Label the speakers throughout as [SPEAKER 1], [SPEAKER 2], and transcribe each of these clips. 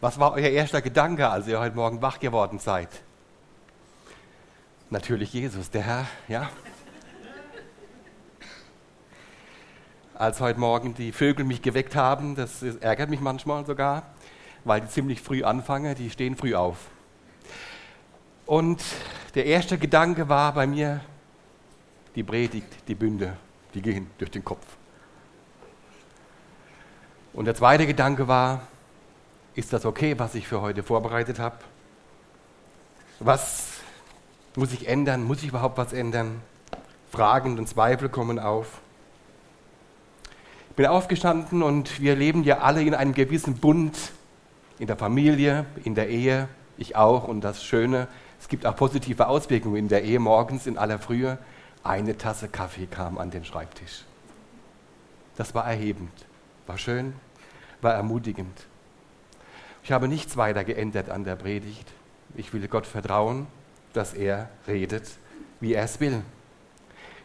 [SPEAKER 1] Was war euer erster Gedanke, als ihr heute Morgen wach geworden seid? Natürlich Jesus, der Herr, ja. Als heute Morgen die Vögel mich geweckt haben, das ärgert mich manchmal sogar, weil die ziemlich früh anfangen, die stehen früh auf. Und der erste Gedanke war bei mir, die Predigt, die Bünde, die gehen durch den Kopf. Und der zweite Gedanke war, ist das okay, was ich für heute vorbereitet habe? Was muss ich ändern? Muss ich überhaupt was ändern? Fragen und Zweifel kommen auf. Ich bin aufgestanden und wir leben ja alle in einem gewissen Bund, in der Familie, in der Ehe, ich auch. Und das Schöne, es gibt auch positive Auswirkungen in der Ehe. Morgens in aller Frühe eine Tasse Kaffee kam an den Schreibtisch. Das war erhebend, war schön, war ermutigend. Ich habe nichts weiter geändert an der Predigt. Ich will Gott vertrauen, dass er redet, wie er es will.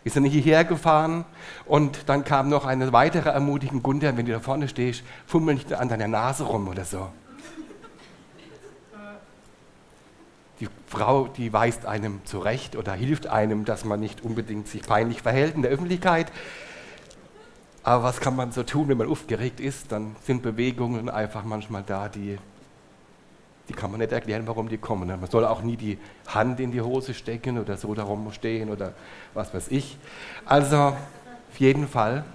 [SPEAKER 1] Wir sind hierher gefahren und dann kam noch eine weitere Ermutigung, Gunther, wenn du da vorne stehst, fummel nicht an deiner Nase rum oder so. Die Frau, die weist einem zurecht oder hilft einem, dass man nicht unbedingt sich peinlich verhält in der Öffentlichkeit. Aber was kann man so tun, wenn man aufgeregt ist? Dann sind Bewegungen einfach manchmal da, die, die kann man nicht erklären, warum die kommen. Man soll auch nie die Hand in die Hose stecken oder so darum stehen oder was weiß ich. Also auf jeden Fall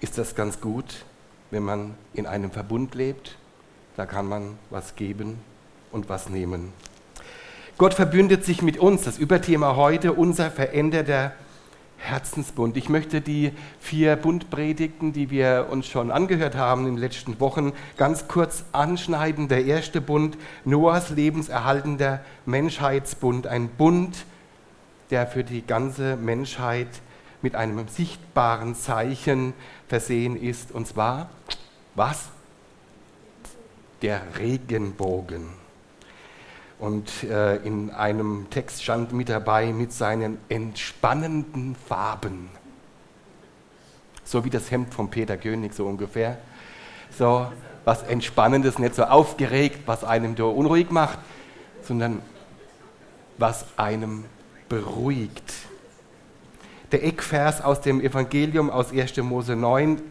[SPEAKER 1] ist das ganz gut, wenn man in einem Verbund lebt. Da kann man was geben und was nehmen. Gott verbündet sich mit uns, das Überthema heute, unser veränderter Herzensbund. Ich möchte die vier Bundpredigten, die wir uns schon angehört haben in den letzten Wochen, ganz kurz anschneiden. Der erste Bund, Noahs lebenserhaltender Menschheitsbund. Ein Bund, der für die ganze Menschheit mit einem sichtbaren Zeichen versehen ist. Und zwar, was? Der Regenbogen. Und äh, in einem Text stand mit dabei mit seinen entspannenden Farben. So wie das Hemd von Peter König, so ungefähr. So was Entspannendes, nicht so aufgeregt, was einem da unruhig macht, sondern was einem beruhigt. Der Eckvers aus dem Evangelium aus 1. Mose 9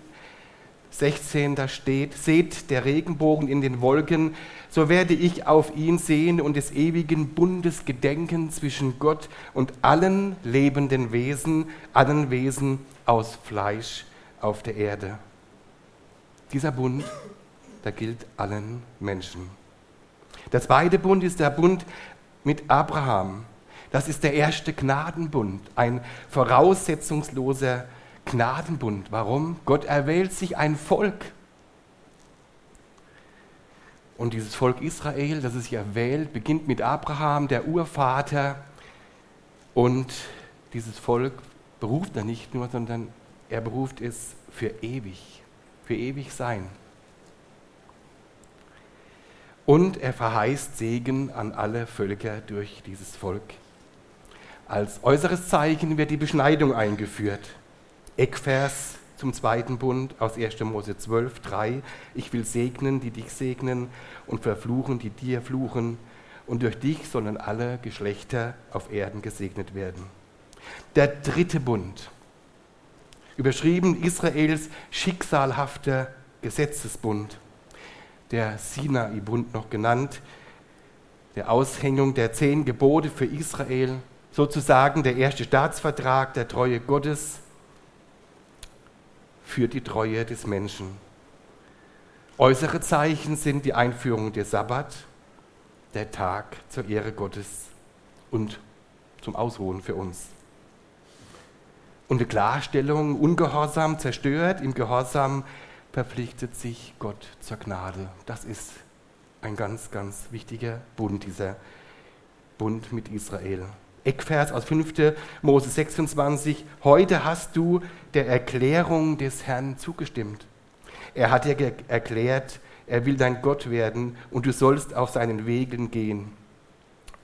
[SPEAKER 1] 16, da steht, seht der Regenbogen in den Wolken, so werde ich auf ihn sehen und des ewigen Bundes gedenken zwischen Gott und allen lebenden Wesen, allen Wesen aus Fleisch auf der Erde. Dieser Bund, der gilt allen Menschen. Der zweite Bund ist der Bund mit Abraham. Das ist der erste Gnadenbund, ein voraussetzungsloser Bund Gnadenbund. Warum? Gott erwählt sich ein Volk. Und dieses Volk Israel, das es sich erwählt, beginnt mit Abraham, der Urvater. Und dieses Volk beruft er nicht nur, sondern er beruft es für ewig, für ewig sein. Und er verheißt Segen an alle Völker durch dieses Volk. Als äußeres Zeichen wird die Beschneidung eingeführt. Eckvers zum zweiten Bund aus 1. Mose 12, 3. Ich will segnen, die dich segnen und verfluchen, die dir fluchen. Und durch dich sollen alle Geschlechter auf Erden gesegnet werden. Der dritte Bund, überschrieben Israels schicksalhafter Gesetzesbund, der Sinai-Bund noch genannt, der Aushängung der zehn Gebote für Israel, sozusagen der erste Staatsvertrag der Treue Gottes für die Treue des Menschen. Äußere Zeichen sind die Einführung des Sabbat, der Tag zur Ehre Gottes und zum Ausruhen für uns. Und die Klarstellung, Ungehorsam zerstört, im Gehorsam verpflichtet sich Gott zur Gnade. Das ist ein ganz, ganz wichtiger Bund, dieser Bund mit Israel. Eckvers aus 5. Mose 26. Heute hast du der Erklärung des Herrn zugestimmt. Er hat dir erklärt, er will dein Gott werden und du sollst auf seinen Wegen gehen,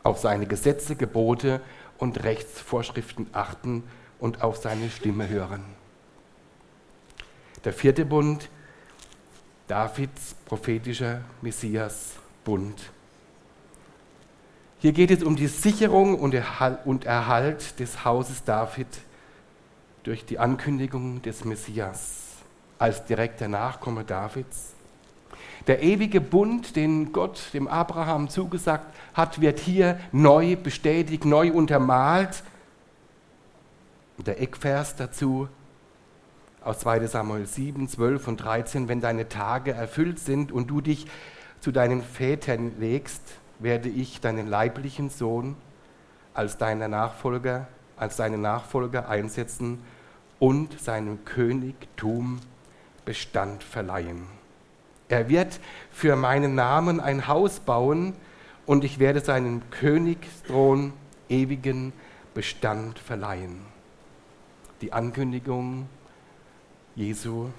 [SPEAKER 1] auf seine Gesetze, Gebote und Rechtsvorschriften achten und auf seine Stimme hören. Der vierte Bund, Davids prophetischer Messias-Bund. Hier geht es um die Sicherung und Erhalt des Hauses David durch die Ankündigung des Messias als direkter Nachkomme Davids. Der ewige Bund, den Gott dem Abraham zugesagt hat, wird hier neu bestätigt, neu untermalt. Der Eckvers dazu aus 2 Samuel 7, 12 und 13, wenn deine Tage erfüllt sind und du dich zu deinen Vätern legst, werde ich deinen leiblichen Sohn als deinen Nachfolger, als deinen Nachfolger einsetzen und seinem Königtum Bestand verleihen. Er wird für meinen Namen ein Haus bauen und ich werde seinem Königsthron ewigen Bestand verleihen. Die Ankündigung Jesu,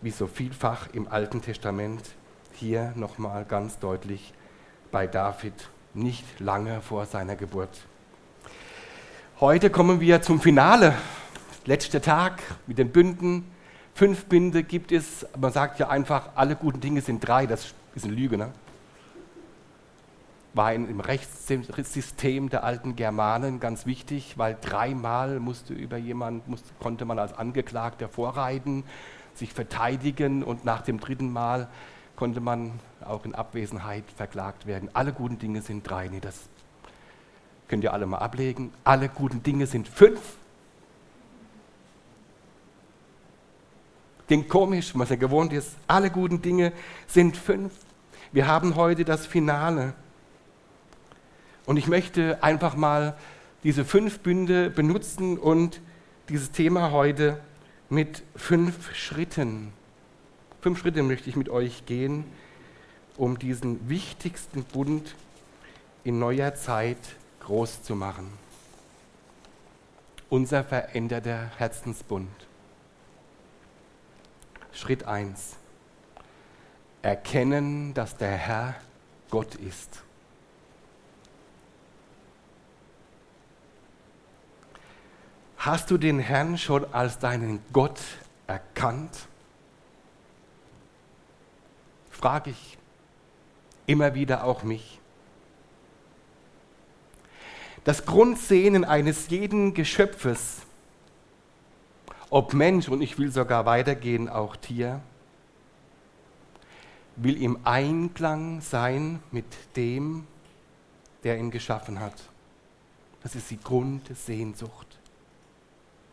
[SPEAKER 1] wie so vielfach im Alten Testament, hier nochmal ganz deutlich bei David nicht lange vor seiner Geburt. Heute kommen wir zum Finale. Letzter Tag mit den Bünden. Fünf Binde gibt es. Man sagt ja einfach, alle guten Dinge sind drei. Das ist eine Lüge. Ne? War im Rechtssystem der alten Germanen ganz wichtig, weil dreimal musste über jemand, musste, konnte man als Angeklagter vorreiten, sich verteidigen und nach dem dritten Mal konnte man auch in Abwesenheit verklagt werden. Alle guten Dinge sind drei. Nee, das könnt ihr alle mal ablegen. Alle guten Dinge sind fünf. Klingt komisch, was er gewohnt ist. Alle guten Dinge sind fünf. Wir haben heute das Finale. Und ich möchte einfach mal diese fünf Bünde benutzen und dieses Thema heute mit fünf Schritten Fünf Schritte möchte ich mit euch gehen, um diesen wichtigsten Bund in neuer Zeit groß zu machen. Unser veränderter Herzensbund. Schritt 1. Erkennen, dass der Herr Gott ist. Hast du den Herrn schon als deinen Gott erkannt? Frage ich immer wieder auch mich. Das Grundsehnen eines jeden Geschöpfes, ob Mensch und ich will sogar weitergehen, auch Tier, will im Einklang sein mit dem, der ihn geschaffen hat. Das ist die Grundsehnsucht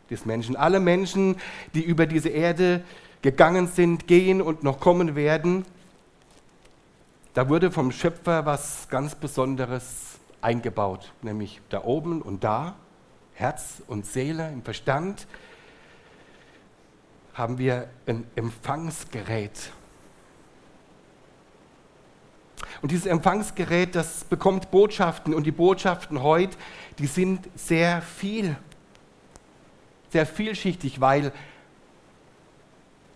[SPEAKER 1] des Menschen. Alle Menschen, die über diese Erde gegangen sind, gehen und noch kommen werden, da wurde vom Schöpfer was ganz Besonderes eingebaut, nämlich da oben und da, Herz und Seele im Verstand, haben wir ein Empfangsgerät. Und dieses Empfangsgerät, das bekommt Botschaften und die Botschaften heute, die sind sehr viel, sehr vielschichtig, weil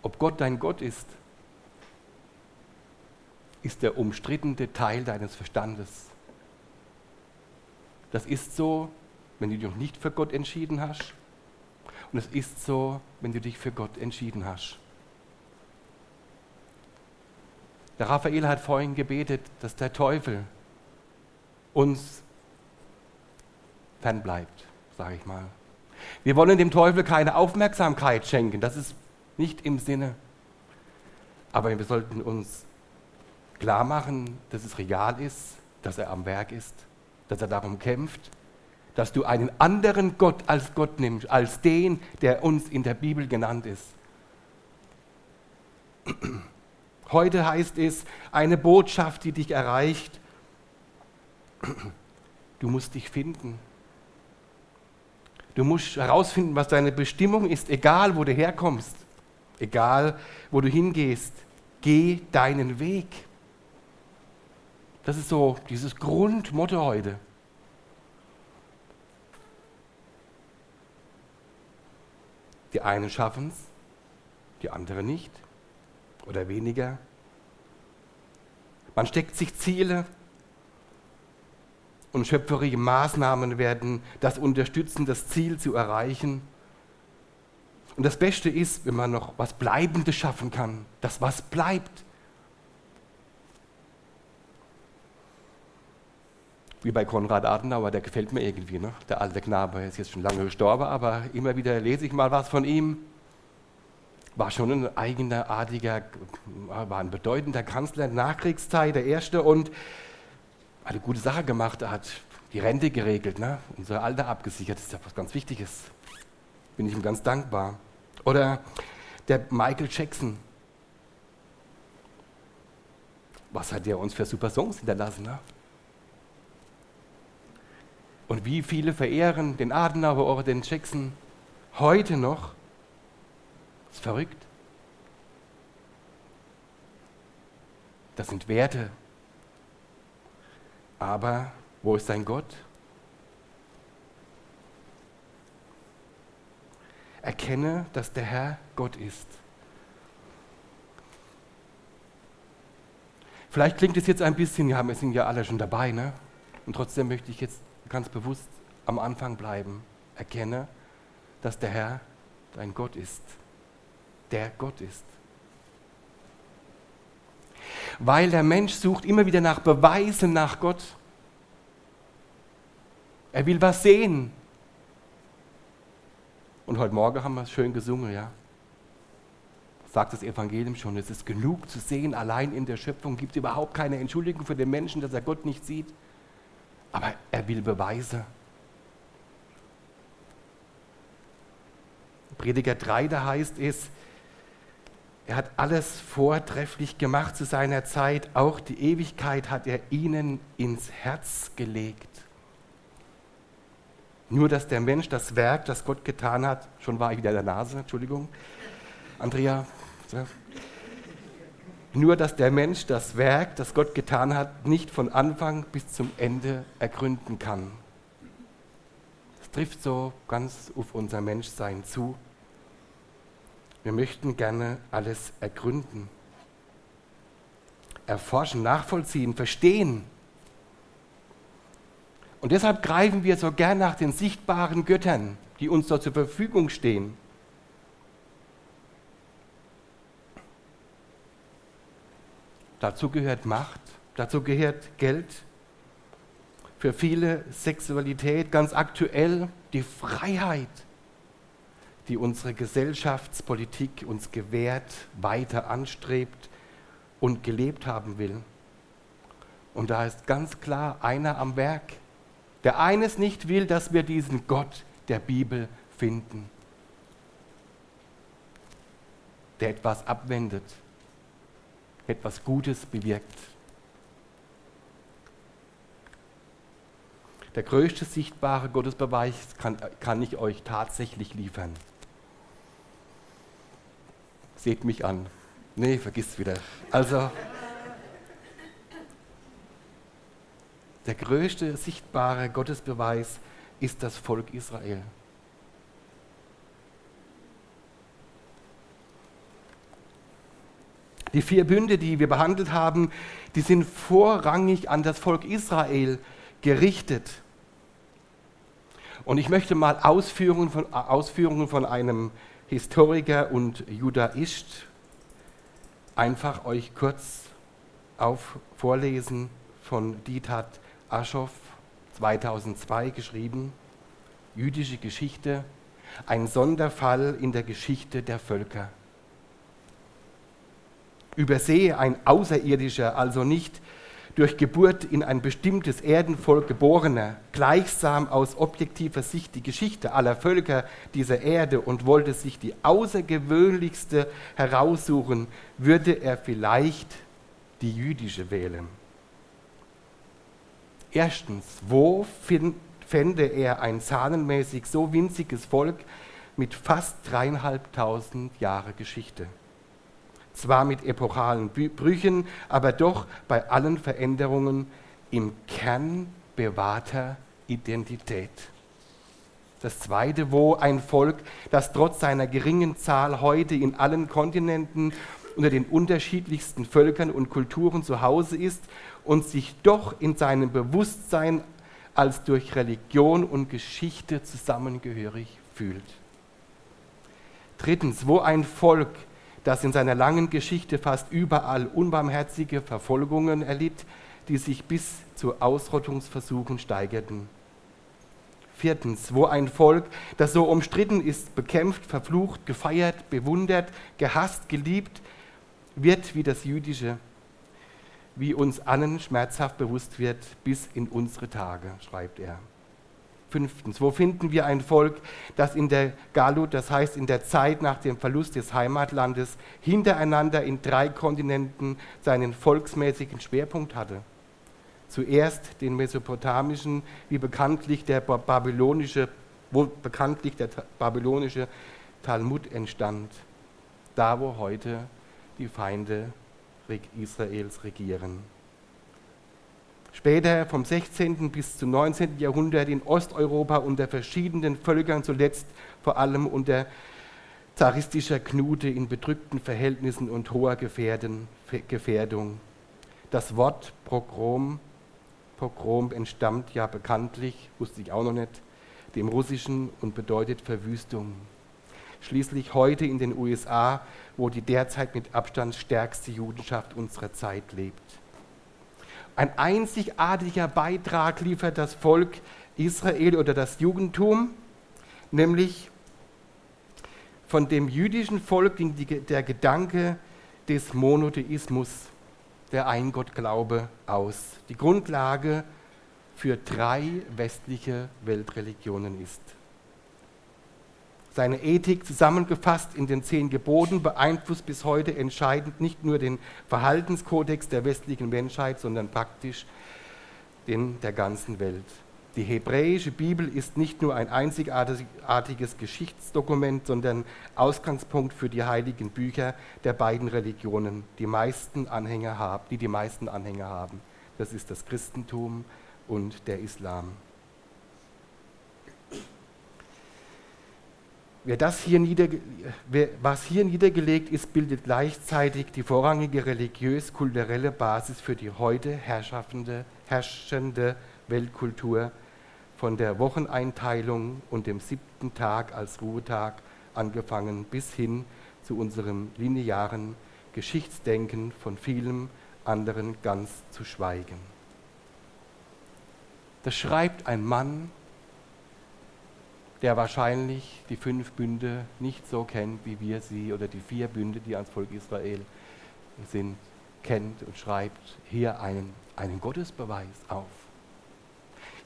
[SPEAKER 1] ob Gott dein Gott ist, ist der umstrittene Teil deines Verstandes. Das ist so, wenn du dich noch nicht für Gott entschieden hast. Und es ist so, wenn du dich für Gott entschieden hast. Der Raphael hat vorhin gebetet, dass der Teufel uns fernbleibt, sage ich mal. Wir wollen dem Teufel keine Aufmerksamkeit schenken, das ist nicht im Sinne. Aber wir sollten uns klar machen, dass es real ist, dass er am Werk ist, dass er darum kämpft, dass du einen anderen Gott als Gott nimmst, als den, der uns in der Bibel genannt ist. Heute heißt es eine Botschaft, die dich erreicht. Du musst dich finden. Du musst herausfinden, was deine Bestimmung ist, egal wo du herkommst, egal wo du hingehst. Geh deinen Weg. Das ist so dieses Grundmotto heute. Die einen schaffen es, die anderen nicht oder weniger. Man steckt sich Ziele und schöpferische Maßnahmen werden das unterstützen, das Ziel zu erreichen. Und das Beste ist, wenn man noch was Bleibendes schaffen kann, dass was bleibt. Wie bei Konrad Adenauer, der gefällt mir irgendwie, ne? der alte Knabe, ist jetzt schon lange gestorben, aber immer wieder lese ich mal was von ihm. War schon ein eigenartiger, war ein bedeutender Kanzler in der Nachkriegszeit, der Erste und hat eine gute Sache gemacht. Er hat die Rente geregelt, ne? unser Alter abgesichert. Das ist ja was ganz Wichtiges. Bin ich ihm ganz dankbar. Oder der Michael Jackson. Was hat der uns für super Songs hinterlassen? Ne? Und wie viele verehren den Adenauer oder den Jackson heute noch? Das ist verrückt. Das sind Werte. Aber wo ist dein Gott? Erkenne, dass der Herr Gott ist. Vielleicht klingt es jetzt ein bisschen, wir sind ja alle schon dabei, ne? Und trotzdem möchte ich jetzt ganz bewusst am Anfang bleiben. Erkenne, dass der Herr dein Gott ist. Der Gott ist. Weil der Mensch sucht immer wieder nach Beweisen nach Gott. Er will was sehen. Und heute Morgen haben wir es schön gesungen, ja. Sagt das Evangelium schon, es ist genug zu sehen, allein in der Schöpfung gibt es überhaupt keine Entschuldigung für den Menschen, dass er Gott nicht sieht. Aber er will Beweise. Prediger 3, da heißt es, er hat alles vortrefflich gemacht zu seiner Zeit, auch die Ewigkeit hat er ihnen ins Herz gelegt. Nur, dass der Mensch das Werk, das Gott getan hat, schon war ich wieder der Nase, Entschuldigung, Andrea. Nur, dass der Mensch das Werk, das Gott getan hat, nicht von Anfang bis zum Ende ergründen kann. Das trifft so ganz auf unser Menschsein zu. Wir möchten gerne alles ergründen, erforschen, nachvollziehen, verstehen. Und deshalb greifen wir so gern nach den sichtbaren Göttern, die uns dort zur Verfügung stehen. Dazu gehört Macht, dazu gehört Geld, für viele Sexualität, ganz aktuell die Freiheit, die unsere Gesellschaftspolitik uns gewährt, weiter anstrebt und gelebt haben will. Und da ist ganz klar einer am Werk. Der eines nicht will, dass wir diesen Gott der Bibel finden, der etwas abwendet, etwas Gutes bewirkt. Der größte sichtbare Gottesbeweis kann, kann ich euch tatsächlich liefern. Seht mich an. Nee, vergiss wieder. Also, Der größte sichtbare Gottesbeweis ist das Volk Israel. Die vier Bünde, die wir behandelt haben, die sind vorrangig an das Volk Israel gerichtet. Und ich möchte mal Ausführungen von, Ausführungen von einem Historiker und Judaist einfach euch kurz auf vorlesen von Dietat Aschoff 2002 geschrieben, jüdische Geschichte, ein Sonderfall in der Geschichte der Völker. Übersehe ein Außerirdischer also nicht durch Geburt in ein bestimmtes Erdenvolk geborener, gleichsam aus objektiver Sicht die Geschichte aller Völker dieser Erde und wollte sich die außergewöhnlichste heraussuchen, würde er vielleicht die jüdische wählen. Erstens, wo fände er ein zahlenmäßig so winziges Volk mit fast dreieinhalbtausend Jahre Geschichte? Zwar mit epochalen Brüchen, aber doch bei allen Veränderungen im Kern bewahrter Identität. Das zweite, wo ein Volk, das trotz seiner geringen Zahl heute in allen Kontinenten unter den unterschiedlichsten Völkern und Kulturen zu Hause ist und sich doch in seinem Bewusstsein als durch Religion und Geschichte zusammengehörig fühlt. Drittens, wo ein Volk, das in seiner langen Geschichte fast überall unbarmherzige Verfolgungen erlitt, die sich bis zu Ausrottungsversuchen steigerten. Viertens, wo ein Volk, das so umstritten ist, bekämpft, verflucht, gefeiert, bewundert, gehasst, geliebt, wird wie das jüdische, wie uns allen schmerzhaft bewusst wird, bis in unsere Tage, schreibt er. Fünftens, wo finden wir ein Volk, das in der Galut, das heißt in der Zeit nach dem Verlust des Heimatlandes, hintereinander in drei Kontinenten seinen volksmäßigen Schwerpunkt hatte? Zuerst den mesopotamischen, wie bekanntlich der babylonische, wo bekanntlich der babylonische Talmud entstand, da wo heute die Feinde Israels regieren. Später vom 16. bis zum 19. Jahrhundert in Osteuropa unter verschiedenen Völkern, zuletzt vor allem unter zaristischer Knute in bedrückten Verhältnissen und hoher Gefährdung. Das Wort Pogrom, Pogrom entstammt ja bekanntlich, wusste ich auch noch nicht, dem Russischen und bedeutet Verwüstung. Schließlich heute in den USA, wo die derzeit mit Abstand stärkste Judenschaft unserer Zeit lebt. Ein einzigartiger Beitrag liefert das Volk Israel oder das Judentum, nämlich von dem jüdischen Volk ging der Gedanke des Monotheismus, der Eingottglaube, aus. Die Grundlage für drei westliche Weltreligionen ist. Seine Ethik, zusammengefasst in den zehn Geboten, beeinflusst bis heute entscheidend nicht nur den Verhaltenskodex der westlichen Menschheit, sondern praktisch den der ganzen Welt. Die hebräische Bibel ist nicht nur ein einzigartiges Geschichtsdokument, sondern Ausgangspunkt für die heiligen Bücher der beiden Religionen, die, meisten Anhänger haben, die die meisten Anhänger haben. Das ist das Christentum und der Islam. Wer das hier wer, was hier niedergelegt ist, bildet gleichzeitig die vorrangige religiös-kulturelle Basis für die heute herrschende Weltkultur von der Wocheneinteilung und dem siebten Tag als Ruhetag angefangen bis hin zu unserem linearen Geschichtsdenken von vielem anderen ganz zu schweigen. Das schreibt ein Mann, der wahrscheinlich die fünf Bünde nicht so kennt, wie wir sie, oder die vier Bünde, die ans Volk Israel sind, kennt und schreibt hier einen, einen Gottesbeweis auf.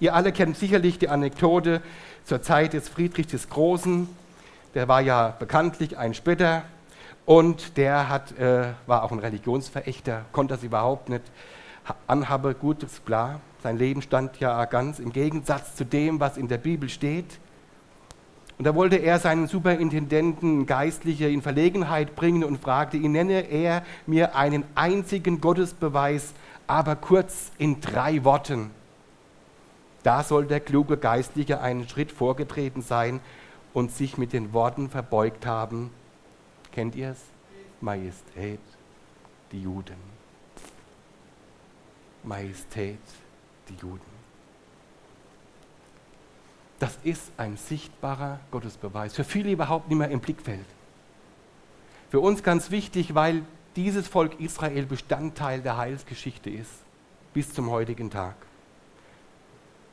[SPEAKER 1] Ihr alle kennt sicherlich die Anekdote zur Zeit des Friedrich des Großen. Der war ja bekanntlich ein Spötter und der hat, äh, war auch ein Religionsverächter, konnte das überhaupt nicht anhaben. Gut, ist klar, sein Leben stand ja ganz im Gegensatz zu dem, was in der Bibel steht. Und da wollte er seinen Superintendenten Geistliche in Verlegenheit bringen und fragte ihn, nenne er mir einen einzigen Gottesbeweis, aber kurz in drei Worten. Da soll der kluge Geistliche einen Schritt vorgetreten sein und sich mit den Worten verbeugt haben. Kennt ihr es? Majestät, die Juden. Majestät, die Juden. Das ist ein sichtbarer Gottesbeweis. Für viele überhaupt nicht mehr im Blickfeld. Für uns ganz wichtig, weil dieses Volk Israel Bestandteil der Heilsgeschichte ist, bis zum heutigen Tag.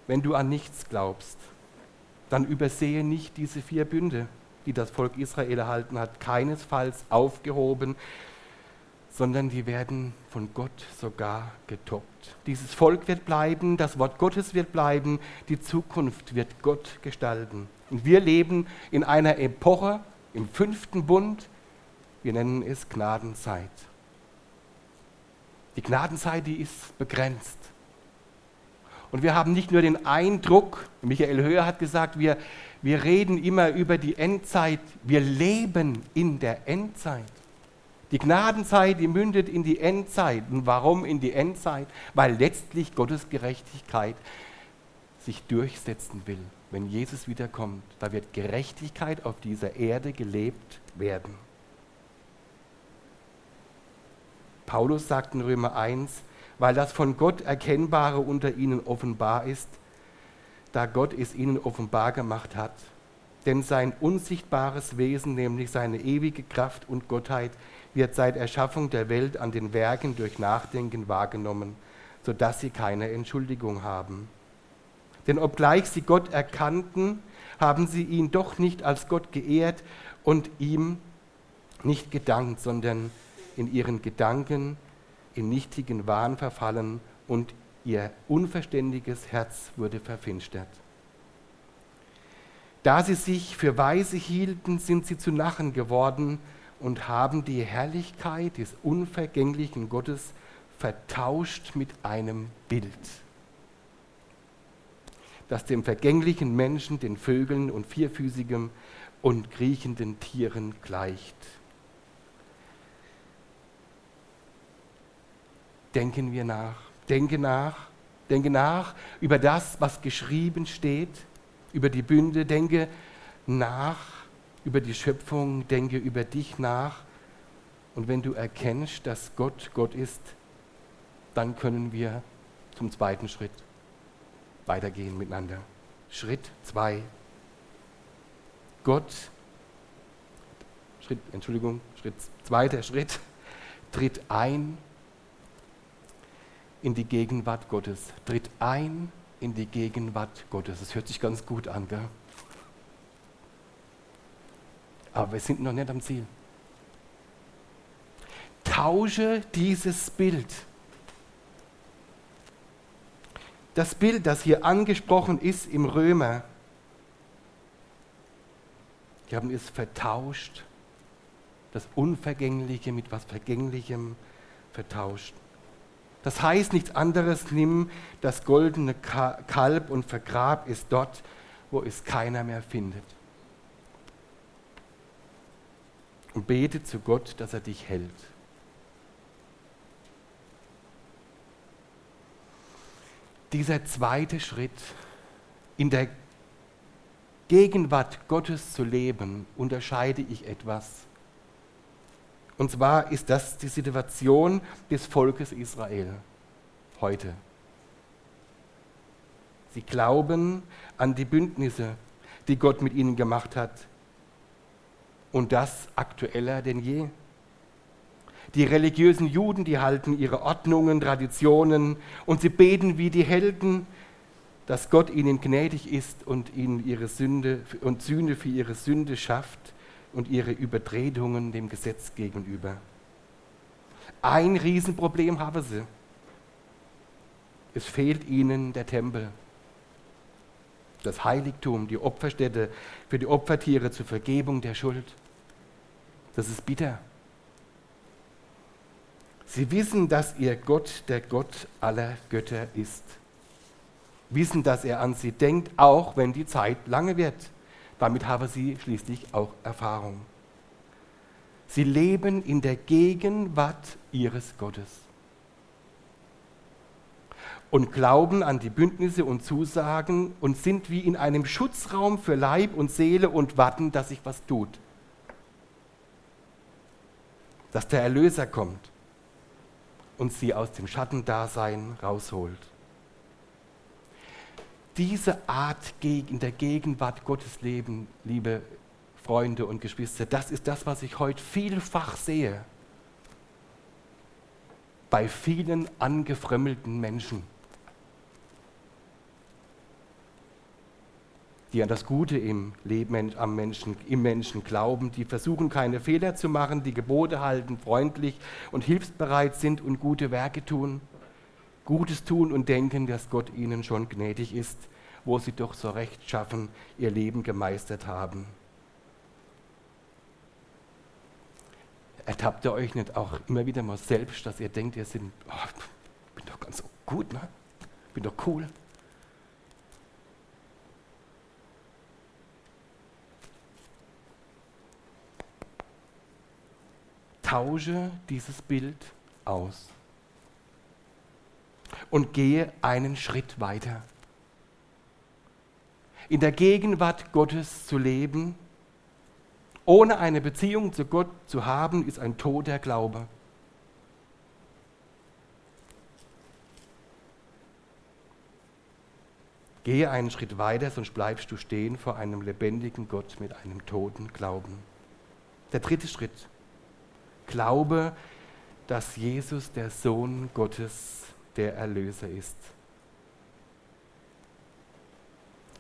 [SPEAKER 1] Wenn du an nichts glaubst, dann übersehe nicht diese vier Bünde, die das Volk Israel erhalten hat, keinesfalls aufgehoben, sondern die werden von Gott sogar getoppt. Dieses Volk wird bleiben, das Wort Gottes wird bleiben, die Zukunft wird Gott gestalten. Und wir leben in einer Epoche im fünften Bund, wir nennen es Gnadenzeit. Die Gnadenzeit, die ist begrenzt. Und wir haben nicht nur den Eindruck, Michael Höher hat gesagt, wir, wir reden immer über die Endzeit, wir leben in der Endzeit. Die Gnadenzeit, die mündet in die Endzeit. Und warum in die Endzeit? Weil letztlich Gottes Gerechtigkeit sich durchsetzen will. Wenn Jesus wiederkommt, da wird Gerechtigkeit auf dieser Erde gelebt werden. Paulus sagt in Römer 1, weil das von Gott Erkennbare unter ihnen offenbar ist, da Gott es ihnen offenbar gemacht hat. denn sein unsichtbares Wesen, nämlich seine ewige Kraft und Gottheit, wird seit Erschaffung der Welt an den Werken durch Nachdenken wahrgenommen, sodass sie keine Entschuldigung haben. Denn obgleich sie Gott erkannten, haben sie ihn doch nicht als Gott geehrt und ihm nicht gedankt, sondern in ihren Gedanken in nichtigen Wahn verfallen und ihr unverständiges Herz wurde verfinstert. Da sie sich für weise hielten, sind sie zu Narren geworden und haben die Herrlichkeit des unvergänglichen Gottes vertauscht mit einem Bild, das dem vergänglichen Menschen, den Vögeln und vierfüßigen und kriechenden Tieren gleicht. Denken wir nach, denke nach, denke nach über das, was geschrieben steht über die Bünde, denke nach über die Schöpfung, denke über dich nach. Und wenn du erkennst, dass Gott Gott ist, dann können wir zum zweiten Schritt weitergehen miteinander. Schritt zwei. Gott, Schritt, Entschuldigung, Schritt, zweiter Schritt, tritt ein in die Gegenwart Gottes. Tritt ein in die Gegenwart Gottes. Das hört sich ganz gut an, gell? Aber wir sind noch nicht am Ziel. Tausche dieses Bild. Das Bild, das hier angesprochen ist im Römer, die haben es vertauscht, das Unvergängliche mit was Vergänglichem vertauscht. Das heißt nichts anderes, nimm das goldene Kalb und vergrab es dort, wo es keiner mehr findet. Und bete zu Gott, dass er dich hält. Dieser zweite Schritt, in der Gegenwart Gottes zu leben, unterscheide ich etwas und zwar ist das die Situation des Volkes Israel heute. Sie glauben an die Bündnisse, die Gott mit ihnen gemacht hat. Und das aktueller denn je. Die religiösen Juden, die halten ihre Ordnungen, Traditionen und sie beten wie die Helden, dass Gott ihnen gnädig ist und ihnen ihre Sünde und Sühne für ihre Sünde schafft und ihre Übertretungen dem Gesetz gegenüber. Ein Riesenproblem haben sie. Es fehlt ihnen der Tempel, das Heiligtum, die Opferstätte für die Opfertiere zur Vergebung der Schuld. Das ist bitter. Sie wissen, dass ihr Gott der Gott aller Götter ist. Wissen, dass er an sie denkt, auch wenn die Zeit lange wird. Damit haben sie schließlich auch Erfahrung. Sie leben in der Gegenwart ihres Gottes und glauben an die Bündnisse und Zusagen und sind wie in einem Schutzraum für Leib und Seele und warten, dass sich was tut. Dass der Erlöser kommt und sie aus dem Schattendasein rausholt diese Art in der Gegenwart Gottes leben, liebe Freunde und Geschwister, das ist das, was ich heute vielfach sehe. Bei vielen angefrömmelten Menschen, die an das Gute im Leben am Menschen, im Menschen glauben, die versuchen, keine Fehler zu machen, die Gebote halten, freundlich und hilfsbereit sind und gute Werke tun. Gutes tun und denken, dass Gott ihnen schon gnädig ist, wo sie doch so recht schaffen, ihr Leben gemeistert haben. Ertappt ihr euch nicht auch immer wieder mal selbst, dass ihr denkt, ihr sind, oh, bin doch ganz so gut, ne? Bin doch cool. Tausche dieses Bild aus und gehe einen Schritt weiter. In der Gegenwart Gottes zu leben, ohne eine Beziehung zu Gott zu haben, ist ein toter Glaube. Gehe einen Schritt weiter, sonst bleibst du stehen vor einem lebendigen Gott mit einem toten Glauben. Der dritte Schritt. Glaube, dass Jesus der Sohn Gottes, der Erlöser ist.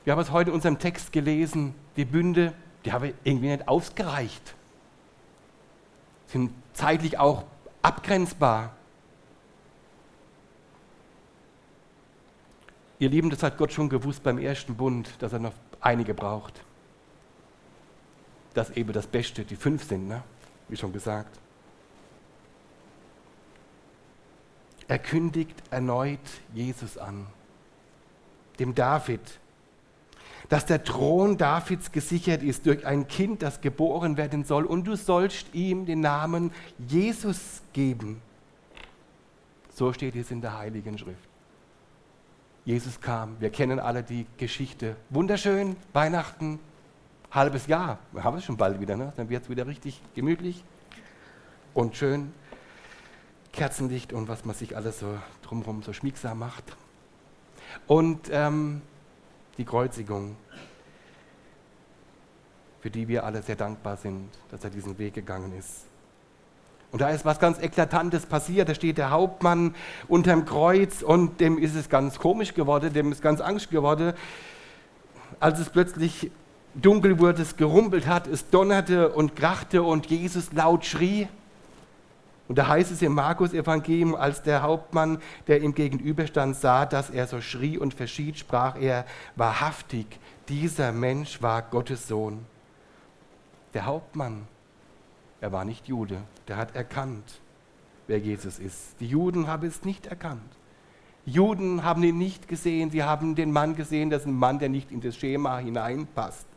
[SPEAKER 1] Wir haben es heute in unserem Text gelesen, die Bünde, die haben irgendwie nicht ausgereicht. Sind zeitlich auch abgrenzbar. Ihr Lieben, das hat Gott schon gewusst beim ersten Bund, dass er noch einige braucht. Dass eben das Beste die fünf sind, ne? wie schon gesagt. Er kündigt erneut Jesus an, dem David, dass der Thron Davids gesichert ist durch ein Kind, das geboren werden soll, und du sollst ihm den Namen Jesus geben. So steht es in der Heiligen Schrift. Jesus kam, wir kennen alle die Geschichte. Wunderschön, Weihnachten, halbes Jahr, wir haben es schon bald wieder, ne? dann wird es wieder richtig gemütlich und schön. Kerzenlicht und was man sich alles so drumherum so schmiegsam macht. Und ähm, die Kreuzigung, für die wir alle sehr dankbar sind, dass er diesen Weg gegangen ist. Und da ist was ganz Eklatantes passiert. Da steht der Hauptmann unterm Kreuz und dem ist es ganz komisch geworden, dem ist ganz Angst geworden, als es plötzlich dunkel wurde, es gerumpelt hat, es donnerte und krachte und Jesus laut schrie. Und da heißt es im Markus-Evangelium, als der Hauptmann, der ihm gegenüberstand, sah, dass er so schrie und verschied, sprach er wahrhaftig, dieser Mensch war Gottes Sohn. Der Hauptmann, er war nicht Jude, der hat erkannt, wer Jesus ist. Die Juden haben es nicht erkannt. Juden haben ihn nicht gesehen, sie haben den Mann gesehen, das ist ein Mann, der nicht in das Schema hineinpasst.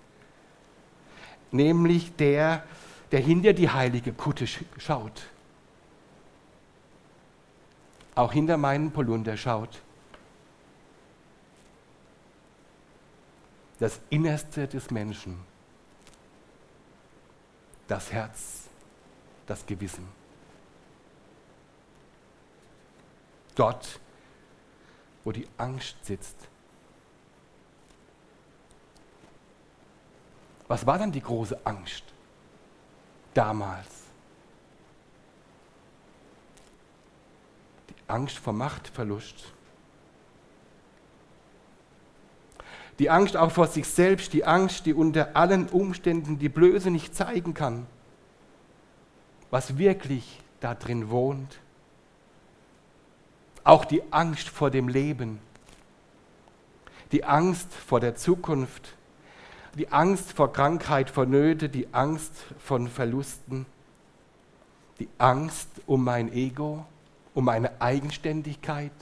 [SPEAKER 1] Nämlich der, der hinter die heilige Kutte schaut auch hinter meinen Polunder schaut. Das Innerste des Menschen, das Herz, das Gewissen. Dort, wo die Angst sitzt. Was war dann die große Angst damals? Angst vor Machtverlust. Die Angst auch vor sich selbst, die Angst, die unter allen Umständen die Blöße nicht zeigen kann, was wirklich da drin wohnt. Auch die Angst vor dem Leben, die Angst vor der Zukunft, die Angst vor Krankheit, vor Nöte, die Angst von Verlusten, die Angst um mein Ego, um meine Eigenständigkeit,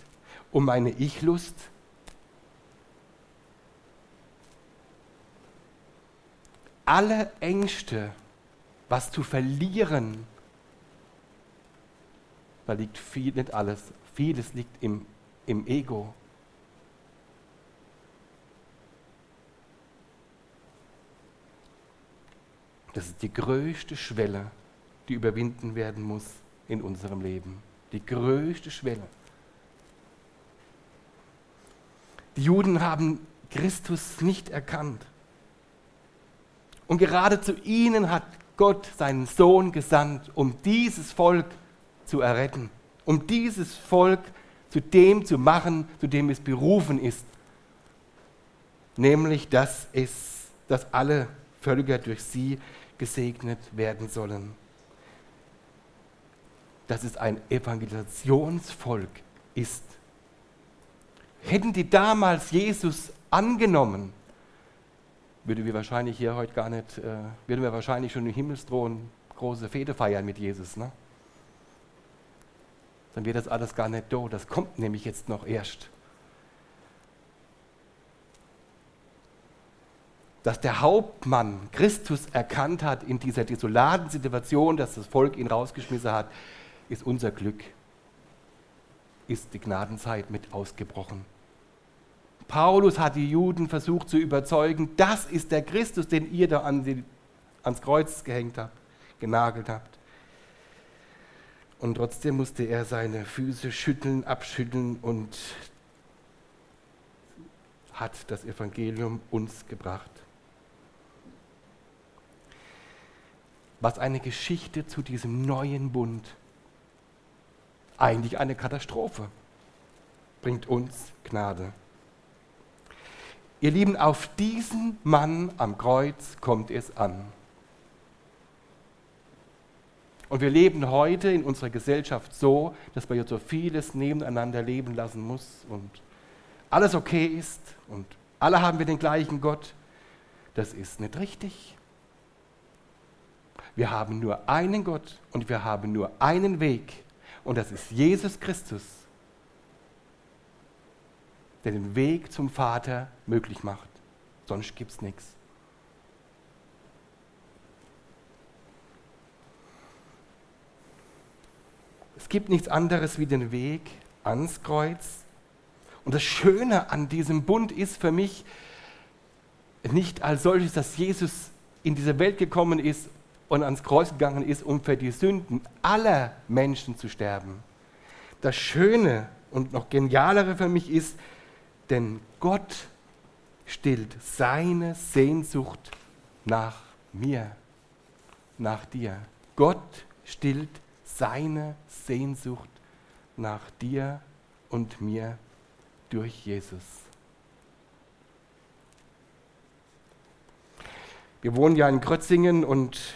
[SPEAKER 1] um meine Ich-Lust. Alle Ängste, was zu verlieren, da liegt viel, nicht alles, vieles liegt im, im Ego. Das ist die größte Schwelle, die überwinden werden muss in unserem Leben. Die größte Schwelle. Die Juden haben Christus nicht erkannt. Und gerade zu ihnen hat Gott seinen Sohn gesandt, um dieses Volk zu erretten, um dieses Volk zu dem zu machen, zu dem es berufen ist. Nämlich, dass, es, dass alle Völker durch sie gesegnet werden sollen dass es ein Evangelisationsvolk ist. Hätten die damals Jesus angenommen, würden wir wahrscheinlich hier heute gar nicht, äh, würden wir wahrscheinlich schon im Himmelsthron große Fete feiern mit Jesus. Ne? Dann wäre das alles gar nicht da. Das kommt nämlich jetzt noch erst. Dass der Hauptmann Christus erkannt hat in dieser desolaten Situation, dass das Volk ihn rausgeschmissen hat, ist unser Glück, ist die Gnadenzeit mit ausgebrochen. Paulus hat die Juden versucht zu überzeugen, das ist der Christus, den ihr da an die, ans Kreuz gehängt habt, genagelt habt. Und trotzdem musste er seine Füße schütteln, abschütteln und hat das Evangelium uns gebracht. Was eine Geschichte zu diesem neuen Bund. Eigentlich eine Katastrophe. Bringt uns Gnade. Ihr Lieben, auf diesen Mann am Kreuz kommt es an. Und wir leben heute in unserer Gesellschaft so, dass man jetzt so vieles nebeneinander leben lassen muss und alles okay ist und alle haben wir den gleichen Gott. Das ist nicht richtig. Wir haben nur einen Gott und wir haben nur einen Weg und das ist Jesus Christus, der den Weg zum Vater möglich macht. Sonst gibt es nichts. Es gibt nichts anderes wie den Weg ans Kreuz. Und das Schöne an diesem Bund ist für mich nicht als solches, dass Jesus in diese Welt gekommen ist und ans Kreuz gegangen ist, um für die Sünden aller Menschen zu sterben. Das Schöne und noch genialere für mich ist, denn Gott stillt seine Sehnsucht nach mir, nach dir. Gott stillt seine Sehnsucht nach dir und mir durch Jesus. Wir wohnen ja in Krötzingen und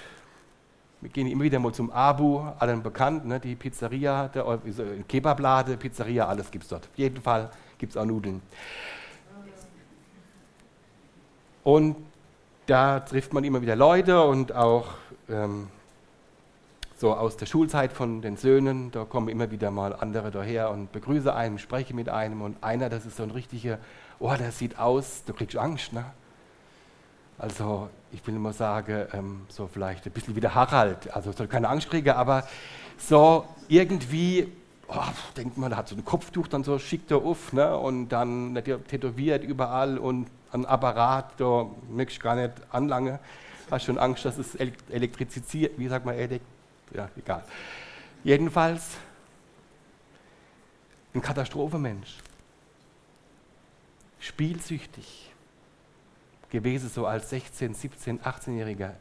[SPEAKER 1] wir gehen immer wieder mal zum Abu, allen bekannt, ne, die Pizzeria, der Kebablade, Pizzeria, alles gibt es dort. Auf jeden Fall gibt es auch Nudeln. Und da trifft man immer wieder Leute und auch ähm, so aus der Schulzeit von den Söhnen, da kommen immer wieder mal andere daher und begrüße einen, spreche mit einem und einer, das ist so ein richtiger, oh, der sieht aus, du kriegst Angst, ne? Also ich will immer sagen, ähm, so vielleicht ein bisschen wie der Harald, also soll keine Angst kriegen, aber so irgendwie, oh, denkt man, der hat so ein Kopftuch, dann so schickt er auf ne? und dann tätowiert überall und ein Apparat, da möchte ich gar nicht anlangen. Hast schon Angst, dass es elektriziert, wie sagt man, ja, egal. Jedenfalls ein Katastrophenmensch. Spielsüchtig gewesen, so als 16, 17, 18-Jähriger.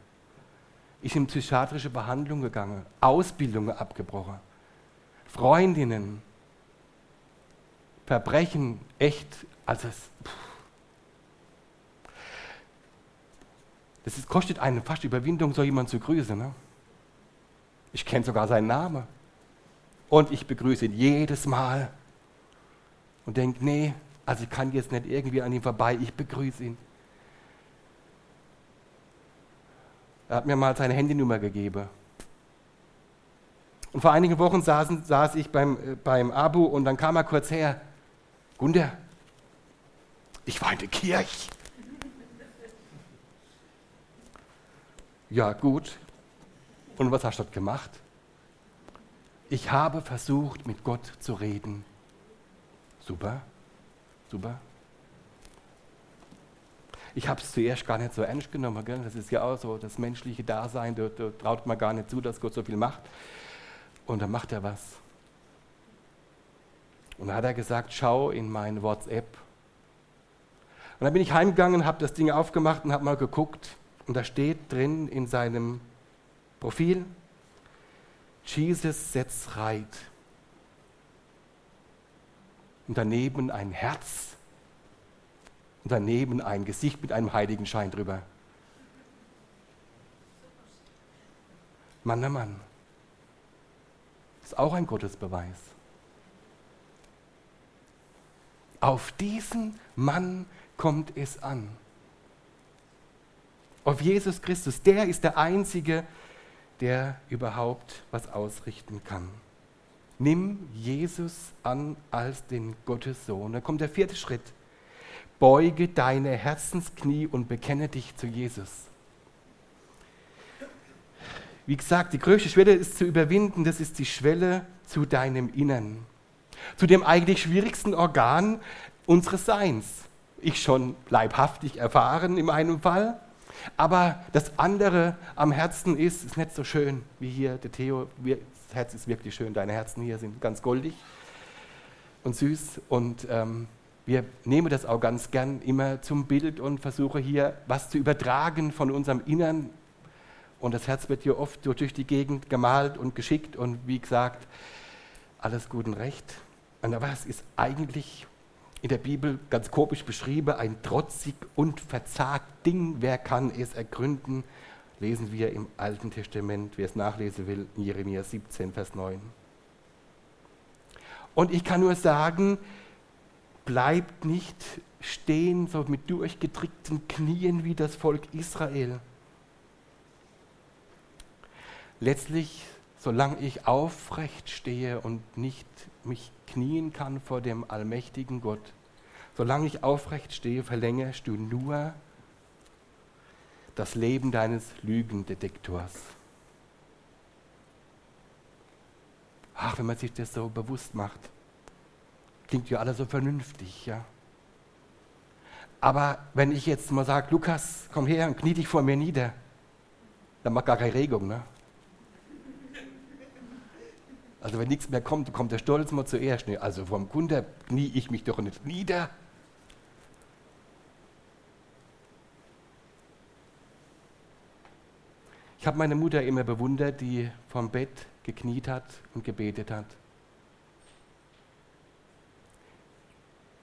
[SPEAKER 1] Ist in psychiatrische Behandlung gegangen, Ausbildungen abgebrochen, Freundinnen, Verbrechen, echt, also es, das ist, kostet einen fast Überwindung, so jemanden zu grüßen. Ne? Ich kenne sogar seinen Namen. Und ich begrüße ihn jedes Mal und denke, nee, also ich kann jetzt nicht irgendwie an ihm vorbei, ich begrüße ihn. Er hat mir mal seine Handynummer gegeben. Und vor einigen Wochen saßen, saß ich beim, äh, beim Abu und dann kam er kurz her. Gunder, ich war in der Kirche. Ja, gut, und was hast du dort gemacht? Ich habe versucht, mit Gott zu reden. Super, super. Ich habe es zuerst gar nicht so ernst genommen. Gell? Das ist ja auch so das menschliche Dasein. Da, da traut man gar nicht zu, dass Gott so viel macht. Und dann macht er was. Und dann hat er gesagt, schau in mein WhatsApp. Und dann bin ich heimgegangen, habe das Ding aufgemacht und habe mal geguckt. Und da steht drin in seinem Profil. Jesus setzt reit. Und daneben ein Herz. Und daneben ein Gesicht mit einem heiligen Schein drüber. Mann, der Mann. Das ist auch ein Gottesbeweis. Auf diesen Mann kommt es an. Auf Jesus Christus. Der ist der Einzige, der überhaupt was ausrichten kann. Nimm Jesus an als den Gottessohn. Dann kommt der vierte Schritt. Beuge deine Herzensknie und bekenne dich zu Jesus. Wie gesagt, die größte Schwelle ist zu überwinden, das ist die Schwelle zu deinem Innern. Zu dem eigentlich schwierigsten Organ unseres Seins. Ich schon leibhaftig erfahren in einem Fall, aber das andere am Herzen ist, ist nicht so schön wie hier der Theo. Das Herz ist wirklich schön. Deine Herzen hier sind ganz goldig und süß. Und ähm, wir nehmen das auch ganz gern immer zum Bild und versuchen hier was zu übertragen von unserem Innern. Und das Herz wird hier oft durch die Gegend gemalt und geschickt und wie gesagt, alles gut und recht. Aber es ist eigentlich in der Bibel ganz komisch beschrieben, ein trotzig und verzagt Ding. Wer kann es ergründen? Lesen wir im Alten Testament, wer es nachlesen will, in Jeremia 17, Vers 9. Und ich kann nur sagen, bleibt nicht stehen, so mit durchgedrückten Knien wie das Volk Israel. Letztlich, solange ich aufrecht stehe und nicht mich knien kann vor dem allmächtigen Gott, solange ich aufrecht stehe, verlängerst du nur das Leben deines Lügendetektors. Ach, wenn man sich das so bewusst macht. Klingt ja alles so vernünftig, ja. Aber wenn ich jetzt mal sage, Lukas, komm her und knie dich vor mir nieder, dann macht gar keine Regung, ne? Also wenn nichts mehr kommt, kommt der Stolz mal zuerst. Ne? Also vom Kunde knie ich mich doch nicht nieder. Ich habe meine Mutter immer bewundert, die vom Bett gekniet hat und gebetet hat.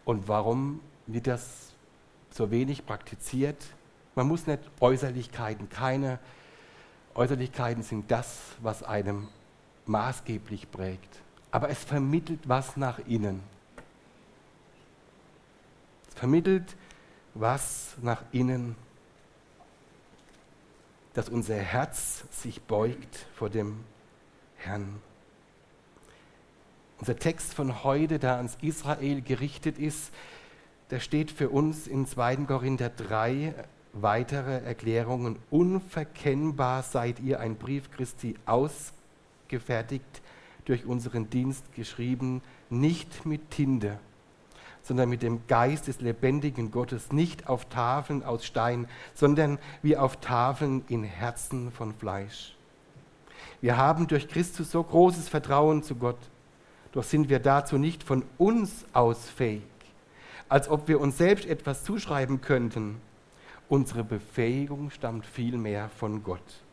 [SPEAKER 1] Und warum wird das so wenig praktiziert? Man muss nicht Äußerlichkeiten, keine Äußerlichkeiten sind das, was einem maßgeblich prägt. Aber es vermittelt was nach innen. Es vermittelt was nach innen, dass unser Herz sich beugt vor dem Herrn. Unser Text von heute, der ans Israel gerichtet ist, da steht für uns in 2. Korinther 3 weitere Erklärungen. Unverkennbar seid ihr ein Brief Christi ausgefertigt, durch unseren Dienst geschrieben, nicht mit Tinte, sondern mit dem Geist des lebendigen Gottes, nicht auf Tafeln aus Stein, sondern wie auf Tafeln in Herzen von Fleisch. Wir haben durch Christus so großes Vertrauen zu Gott, doch sind wir dazu nicht von uns aus fähig, als ob wir uns selbst etwas zuschreiben könnten. Unsere Befähigung stammt vielmehr von Gott.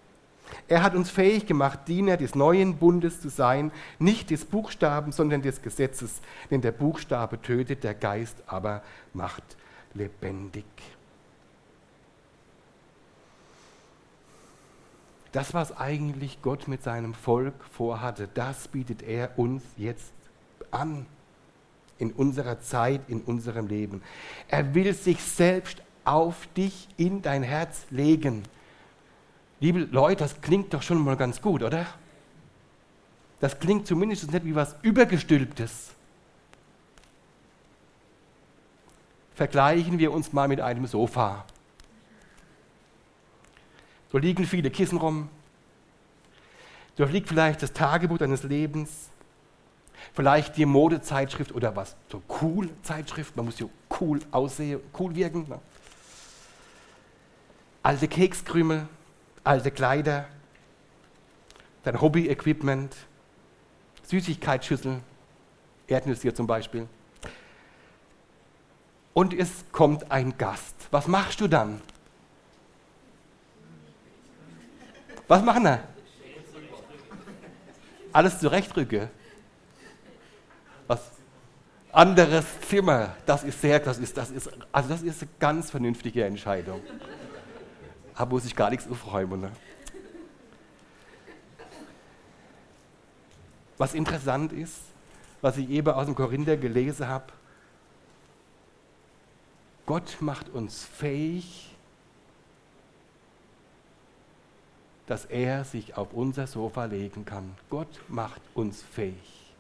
[SPEAKER 1] Er hat uns fähig gemacht, Diener des neuen Bundes zu sein, nicht des Buchstaben, sondern des Gesetzes. Denn der Buchstabe tötet, der Geist aber macht lebendig. Das, was eigentlich Gott mit seinem Volk vorhatte, das bietet er uns jetzt an. In unserer Zeit, in unserem Leben. Er will sich selbst auf dich, in dein Herz legen. Liebe Leute, das klingt doch schon mal ganz gut, oder? Das klingt zumindest nicht wie was Übergestülptes. Vergleichen wir uns mal mit einem Sofa. So liegen viele Kissen rum. Dort liegt vielleicht das Tagebuch deines Lebens. Vielleicht die Modezeitschrift oder was, so cool Zeitschrift. Man muss ja cool aussehen, cool wirken. Ne? Alte Kekskrümel, alte Kleider, dein Hobby-Equipment, Süßigkeitsschüssel, Erdnüsse hier zum Beispiel. Und es kommt ein Gast. Was machst du dann? Was machen wir? Alles zurechtrücke. Was? Anderes Zimmer. Das ist sehr, das ist, das ist, also das ist eine ganz vernünftige Entscheidung. Da muss ich gar nichts aufräumen. Ne? Was interessant ist, was ich eben aus dem Korinther gelesen habe, Gott macht uns fähig, dass er sich auf unser Sofa legen kann. Gott macht uns fähig.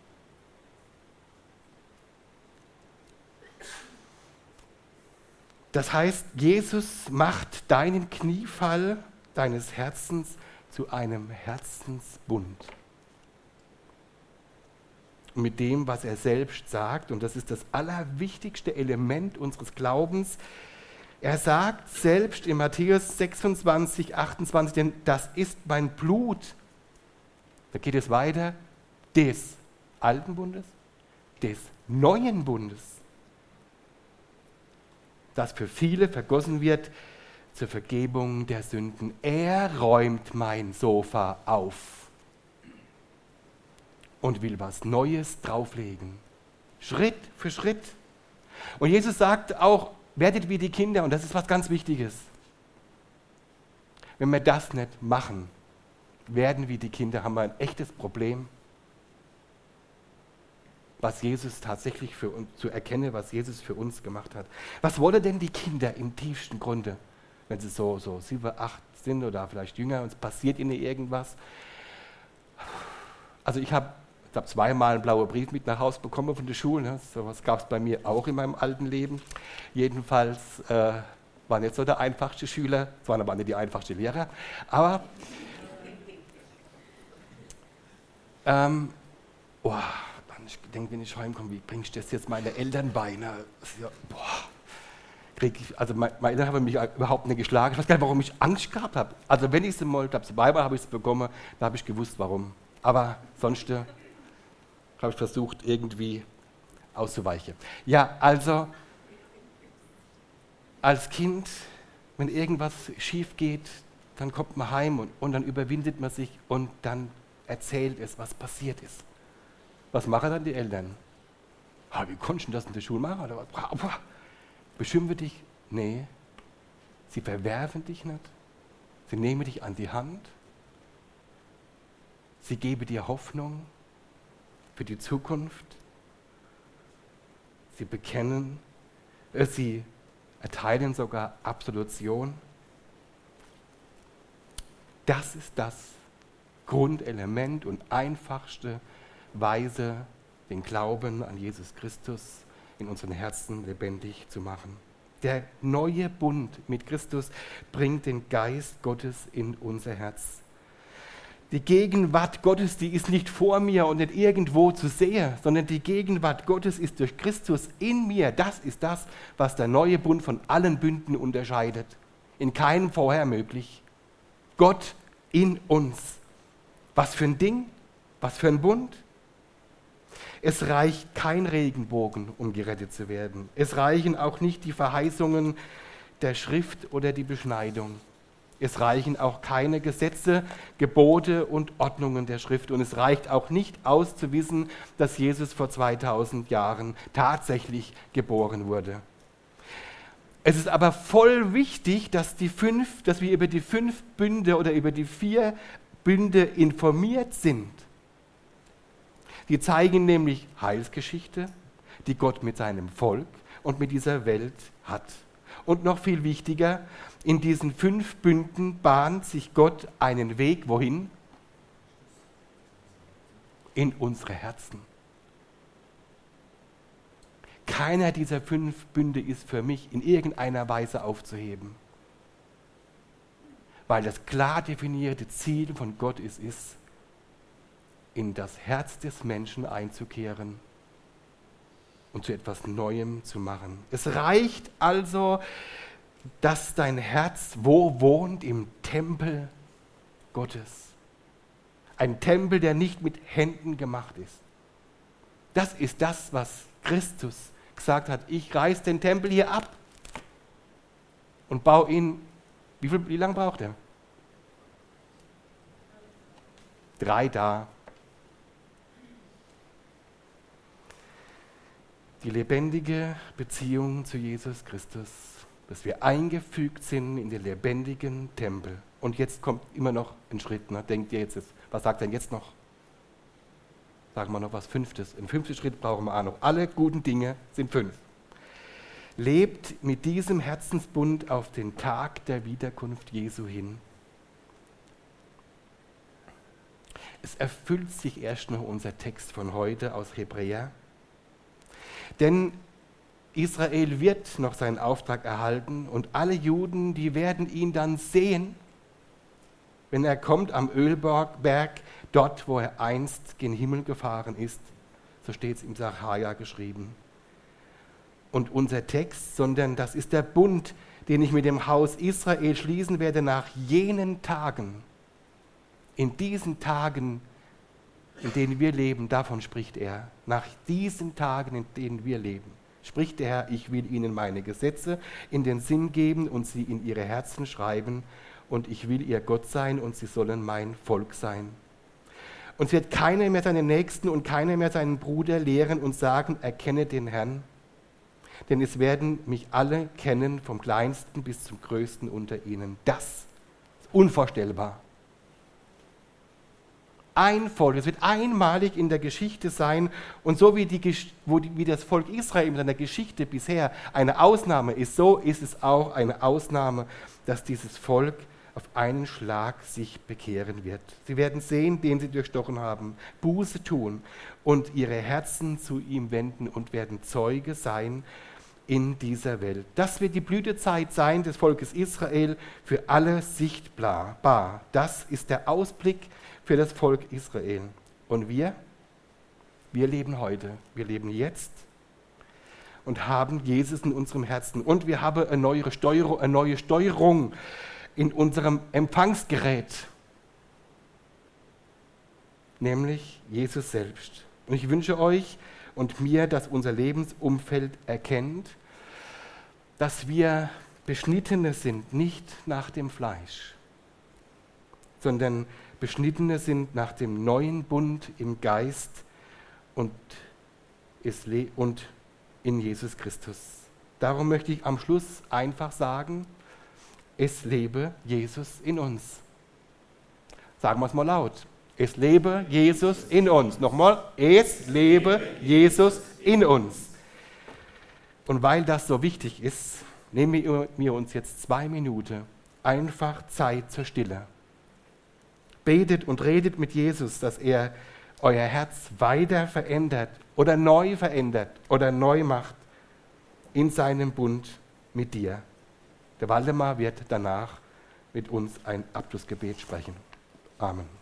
[SPEAKER 1] Das heißt, Jesus macht deinen Kniefall deines Herzens zu einem Herzensbund. Und mit dem, was er selbst sagt, und das ist das allerwichtigste Element unseres Glaubens, er sagt selbst in Matthäus 26, 28, denn das ist mein Blut. Da geht es weiter, des alten Bundes, des neuen Bundes. das für viele vergossen wird zur Vergebung der Sünden. Er räumt mein Sofa auf und will was Neues drauflegen. Schritt für Schritt. Und Jesus sagt auch, werdet wie die Kinder, und das ist was ganz Wichtiges. Wenn wir das nicht machen, werden wie die Kinder, haben wir ein echtes Problem was Jesus tatsächlich für uns, zu erkennen, was Jesus für uns gemacht hat. Was wollen denn die Kinder im tiefsten Grunde, wenn sie so, so sieben, acht sind oder vielleicht jünger und es passiert ihnen irgendwas? Also ich habe ich habe zweimal einen blauen Brief mit nach Hause bekommen von der Schule. Ne? So was gab es bei mir auch in meinem alten Leben. Jedenfalls äh, war nicht so der einfachste Schüler, es waren aber nicht die einfachsten Lehrer. Aber ähm, oh, ich denke, wenn ich heimkomme, wie bringst du das jetzt meine Eltern bei? Ne? Ja, ich, also meine, meine Eltern haben mich überhaupt nicht geschlagen. Ich weiß gar nicht, warum ich Angst gehabt habe. Also wenn ich es mal, glaube zweimal habe ich es bekommen, da habe ich gewusst, warum. Aber sonst habe ich versucht, irgendwie auszuweichen. Ja, also als Kind, wenn irgendwas schief geht, dann kommt man heim und, und dann überwindet man sich und dann erzählt es, was passiert ist. Was machen dann die Eltern? Ah, wie konntest du das in der Schule machen? Oder was? Beschimpfen dich? Nee. Sie verwerfen dich nicht. Sie nehmen dich an die Hand. Sie geben dir Hoffnung für die Zukunft. Sie bekennen, äh, sie erteilen sogar Absolution. Das ist das Grundelement und einfachste Weise den Glauben an Jesus Christus in unseren Herzen lebendig zu machen. Der neue Bund mit Christus bringt den Geist Gottes in unser Herz. Die Gegenwart Gottes, die ist nicht vor mir und nicht irgendwo zu sehen, sondern die Gegenwart Gottes ist durch Christus in mir. Das ist das, was der neue Bund von allen Bünden unterscheidet. In keinem vorher möglich. Gott in uns. Was für ein Ding? Was für ein Bund? Es reicht kein Regenbogen, um gerettet zu werden. Es reichen auch nicht die Verheißungen der Schrift oder die Beschneidung. Es reichen auch keine Gesetze, Gebote und Ordnungen der Schrift. Und es reicht auch nicht aus zu wissen, dass Jesus vor 2000 Jahren tatsächlich geboren wurde. Es ist aber voll wichtig, dass, die fünf, dass wir über die fünf Bünde oder über die vier Bünde informiert sind. Die zeigen nämlich Heilsgeschichte, die Gott mit seinem Volk und mit dieser Welt hat. Und noch viel wichtiger, in diesen fünf Bünden bahnt sich Gott einen Weg, wohin? In unsere Herzen. Keiner dieser fünf Bünde ist für mich in irgendeiner Weise aufzuheben. Weil das klar definierte Ziel von Gott ist, ist, in das Herz des Menschen einzukehren und zu etwas Neuem zu machen. Es reicht also, dass dein Herz wo wohnt? Im Tempel Gottes. Ein Tempel, der nicht mit Händen gemacht ist. Das ist das, was Christus gesagt hat. Ich reiß den Tempel hier ab und baue ihn. Wie, viel, wie lange braucht er? Drei da. Die lebendige Beziehung zu Jesus Christus, dass wir eingefügt sind in den lebendigen Tempel. Und jetzt kommt immer noch ein Schritt. Ne? Denkt ihr jetzt, was sagt denn jetzt noch? Sagen wir noch was Fünftes. Im fünften Schritt brauchen wir auch noch. Alle guten Dinge sind fünf. Lebt mit diesem Herzensbund auf den Tag der Wiederkunft Jesu hin. Es erfüllt sich erst noch unser Text von heute aus Hebräer. Denn Israel wird noch seinen Auftrag erhalten und alle Juden, die werden ihn dann sehen, wenn er kommt am Ölberg, dort, wo er einst gen Himmel gefahren ist. So steht es im Sacharja geschrieben. Und unser Text, sondern das ist der Bund, den ich mit dem Haus Israel schließen werde nach jenen Tagen. In diesen Tagen in denen wir leben, davon spricht er. Nach diesen Tagen, in denen wir leben. Spricht der Herr, ich will ihnen meine Gesetze in den Sinn geben und sie in ihre Herzen schreiben, und ich will ihr Gott sein und sie sollen mein Volk sein. Und es wird keiner mehr seinen Nächsten und keiner mehr seinen Bruder lehren und sagen, erkenne den Herrn. Denn es werden mich alle kennen, vom kleinsten bis zum größten unter ihnen. Das ist unvorstellbar ein Volk. Es wird einmalig in der Geschichte sein. Und so wie, die, wie das Volk Israel in seiner Geschichte bisher eine Ausnahme ist, so ist es auch eine Ausnahme, dass dieses Volk auf einen Schlag sich bekehren wird. Sie werden sehen, den sie durchstochen haben, Buße tun und ihre Herzen zu ihm wenden und werden Zeuge sein in dieser Welt. Das wird die Blütezeit sein des Volkes Israel für alle sichtbar. Das ist der Ausblick für das Volk Israel. Und wir? Wir leben heute, wir leben jetzt und haben Jesus in unserem Herzen. Und wir haben eine neue, Steuerung, eine neue Steuerung in unserem Empfangsgerät, nämlich Jesus selbst. Und ich wünsche euch und mir, dass unser Lebensumfeld erkennt, dass wir Beschnittene sind, nicht nach dem Fleisch, sondern Beschnittene sind nach dem neuen Bund im Geist und, und in Jesus Christus. Darum möchte ich am Schluss einfach sagen, es lebe Jesus in uns. Sagen wir es mal laut. Es lebe Jesus in uns. Nochmal, es lebe Jesus in uns. Und weil das so wichtig ist, nehmen wir uns jetzt zwei Minuten einfach Zeit zur Stille betet und redet mit Jesus, dass er euer Herz weiter verändert oder neu verändert oder neu macht in seinem Bund mit dir. Der Waldemar wird danach mit uns ein Abschlussgebet sprechen. Amen.